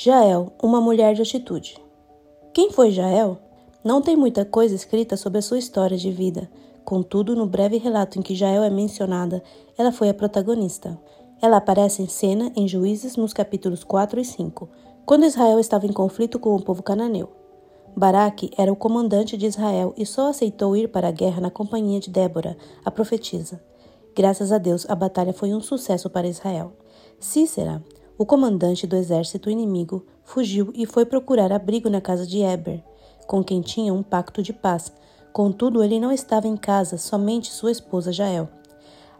Jael, uma mulher de atitude. Quem foi Jael? Não tem muita coisa escrita sobre a sua história de vida. Contudo, no breve relato em que Jael é mencionada, ela foi a protagonista. Ela aparece em cena em Juízes nos capítulos 4 e 5, quando Israel estava em conflito com o povo cananeu. Baraque era o comandante de Israel e só aceitou ir para a guerra na companhia de Débora, a profetisa. Graças a Deus, a batalha foi um sucesso para Israel. Cícera, o comandante do exército inimigo fugiu e foi procurar abrigo na casa de Eber, com quem tinha um pacto de paz. Contudo, ele não estava em casa, somente sua esposa Jael.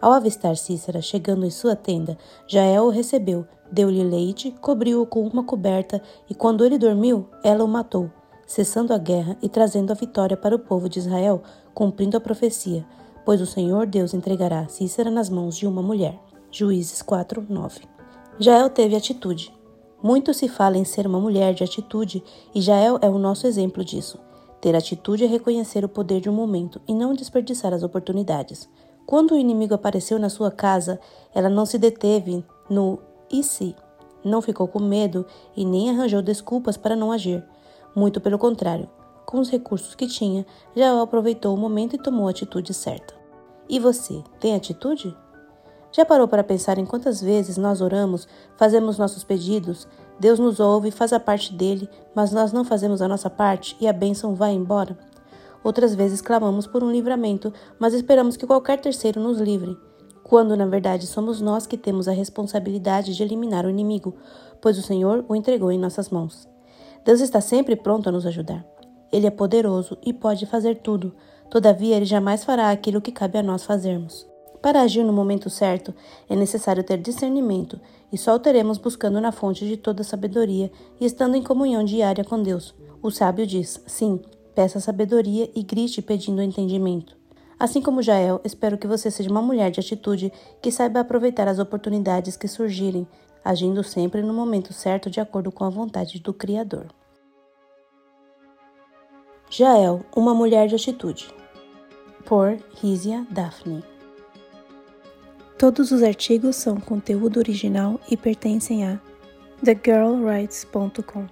Ao avistar Cícera chegando em sua tenda, Jael o recebeu, deu-lhe leite, cobriu-o com uma coberta e, quando ele dormiu, ela o matou, cessando a guerra e trazendo a vitória para o povo de Israel, cumprindo a profecia, pois o Senhor Deus entregará Cícera nas mãos de uma mulher. Juízes 4, 9. Jael teve atitude. Muito se fala em ser uma mulher de atitude e Jael é o nosso exemplo disso. Ter atitude é reconhecer o poder de um momento e não desperdiçar as oportunidades. Quando o inimigo apareceu na sua casa, ela não se deteve no e se. Não ficou com medo e nem arranjou desculpas para não agir. Muito pelo contrário, com os recursos que tinha, Jael aproveitou o momento e tomou a atitude certa. E você, tem atitude? Já parou para pensar em quantas vezes nós oramos, fazemos nossos pedidos, Deus nos ouve faz a parte dele, mas nós não fazemos a nossa parte e a bênção vai embora? Outras vezes clamamos por um livramento, mas esperamos que qualquer terceiro nos livre, quando na verdade somos nós que temos a responsabilidade de eliminar o inimigo, pois o Senhor o entregou em nossas mãos. Deus está sempre pronto a nos ajudar. Ele é poderoso e pode fazer tudo, todavia, ele jamais fará aquilo que cabe a nós fazermos. Para agir no momento certo, é necessário ter discernimento, e só o teremos buscando na fonte de toda sabedoria e estando em comunhão diária com Deus. O sábio diz: sim, peça sabedoria e grite pedindo entendimento. Assim como Jael, espero que você seja uma mulher de atitude que saiba aproveitar as oportunidades que surgirem, agindo sempre no momento certo de acordo com a vontade do Criador. Jael, uma mulher de atitude. Por Rízia Daphne. Todos os artigos são conteúdo original e pertencem a thegirlwrites.com.